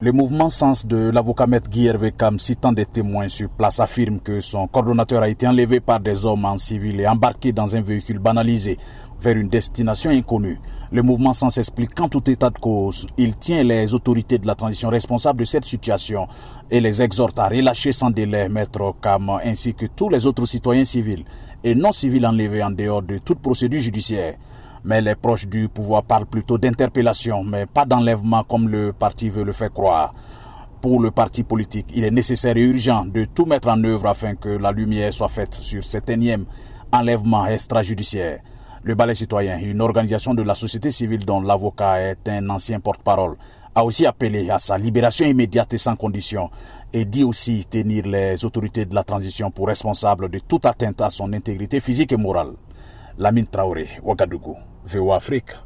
Le mouvement Sens de l'avocat maître Guy Hervé citant des témoins sur place, affirme que son coordonnateur a été enlevé par des hommes en civil et embarqué dans un véhicule banalisé vers une destination inconnue. Le mouvement Sens explique qu'en tout état de cause, il tient les autorités de la transition responsables de cette situation et les exhorte à relâcher sans délai maître Kam ainsi que tous les autres citoyens civils et non civils enlevés en dehors de toute procédure judiciaire. Mais les proches du pouvoir parlent plutôt d'interpellation, mais pas d'enlèvement comme le parti veut le faire croire. Pour le parti politique, il est nécessaire et urgent de tout mettre en œuvre afin que la lumière soit faite sur cet énième enlèvement extrajudiciaire. Le Balai citoyen, une organisation de la société civile dont l'avocat est un ancien porte-parole, a aussi appelé à sa libération immédiate et sans condition et dit aussi tenir les autorités de la transition pour responsables de toute atteinte à son intégrité physique et morale. Lamine Traoré, Ouagadougou, VOA Afrique.